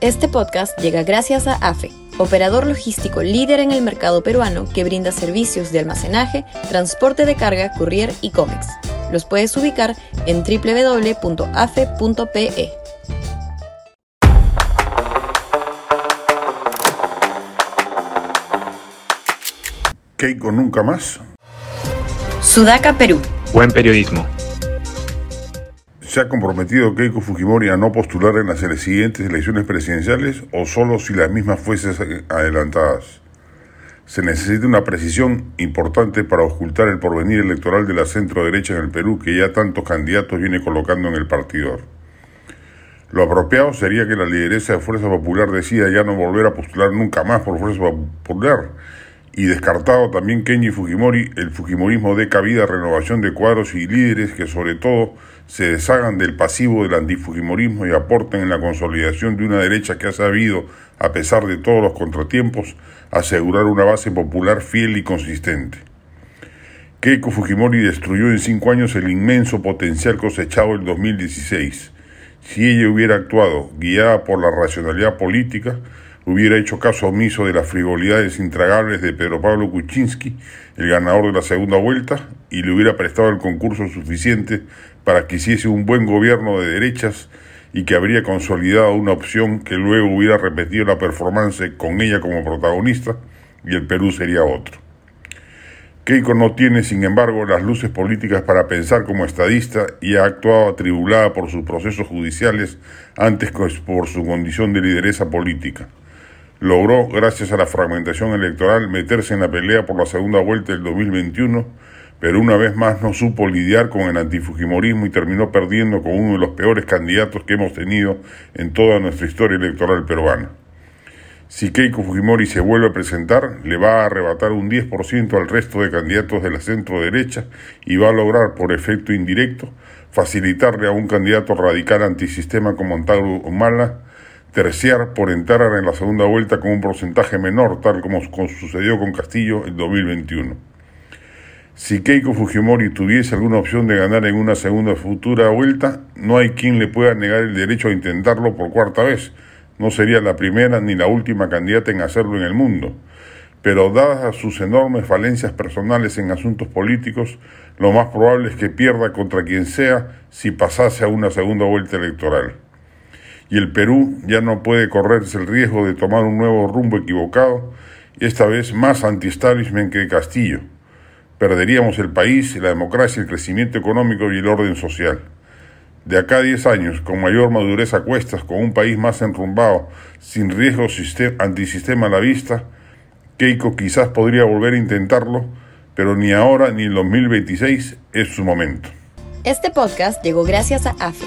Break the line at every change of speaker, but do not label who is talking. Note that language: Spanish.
Este podcast llega gracias a AFE, operador logístico líder en el mercado peruano que brinda servicios de almacenaje, transporte de carga, courier y cómics. Los puedes ubicar en www.afe.pe.
Keiko nunca más.
Sudaca, Perú.
Buen periodismo.
¿Se ha comprometido Keiko Fujimori a no postular en las siguientes elecciones presidenciales o solo si las mismas fuesen adelantadas? Se necesita una precisión importante para ocultar el porvenir electoral de la centro derecha en el Perú que ya tantos candidatos viene colocando en el partidor. Lo apropiado sería que la lideresa de Fuerza Popular decida ya no volver a postular nunca más por Fuerza Popular y descartado también Kenji Fujimori, el Fujimorismo dé cabida renovación de cuadros y líderes que sobre todo se deshagan del pasivo del antifujimorismo y aporten en la consolidación de una derecha que ha sabido, a pesar de todos los contratiempos, asegurar una base popular fiel y consistente. Keiko Fujimori destruyó en cinco años el inmenso potencial cosechado en 2016. Si ella hubiera actuado guiada por la racionalidad política, hubiera hecho caso omiso de las frivolidades intragables de Pedro Pablo Kuczynski, el ganador de la segunda vuelta, y le hubiera prestado el concurso suficiente para que hiciese un buen gobierno de derechas y que habría consolidado una opción que luego hubiera repetido la performance con ella como protagonista y el Perú sería otro. Keiko no tiene, sin embargo, las luces políticas para pensar como estadista y ha actuado atribulada por sus procesos judiciales antes que por su condición de lideresa política logró, gracias a la fragmentación electoral, meterse en la pelea por la segunda vuelta del 2021, pero una vez más no supo lidiar con el antifujimorismo y terminó perdiendo con uno de los peores candidatos que hemos tenido en toda nuestra historia electoral peruana. Si Keiko Fujimori se vuelve a presentar, le va a arrebatar un 10% al resto de candidatos de la centro derecha y va a lograr, por efecto indirecto, facilitarle a un candidato radical antisistema como Antauro Humala terciar por entrar en la segunda vuelta con un porcentaje menor, tal como sucedió con Castillo en 2021. Si Keiko Fujimori tuviese alguna opción de ganar en una segunda futura vuelta, no hay quien le pueda negar el derecho a intentarlo por cuarta vez. No sería la primera ni la última candidata en hacerlo en el mundo. Pero dadas sus enormes falencias personales en asuntos políticos, lo más probable es que pierda contra quien sea si pasase a una segunda vuelta electoral y el Perú ya no puede correrse el riesgo de tomar un nuevo rumbo equivocado, esta vez más anti-establishment que Castillo. Perderíamos el país, la democracia, el crecimiento económico y el orden social. De acá a 10 años, con mayor madurez a cuestas, con un país más enrumbado, sin riesgo antisistema a la vista, Keiko quizás podría volver a intentarlo, pero ni ahora ni en 2026 es su momento.
Este podcast llegó gracias a AFE,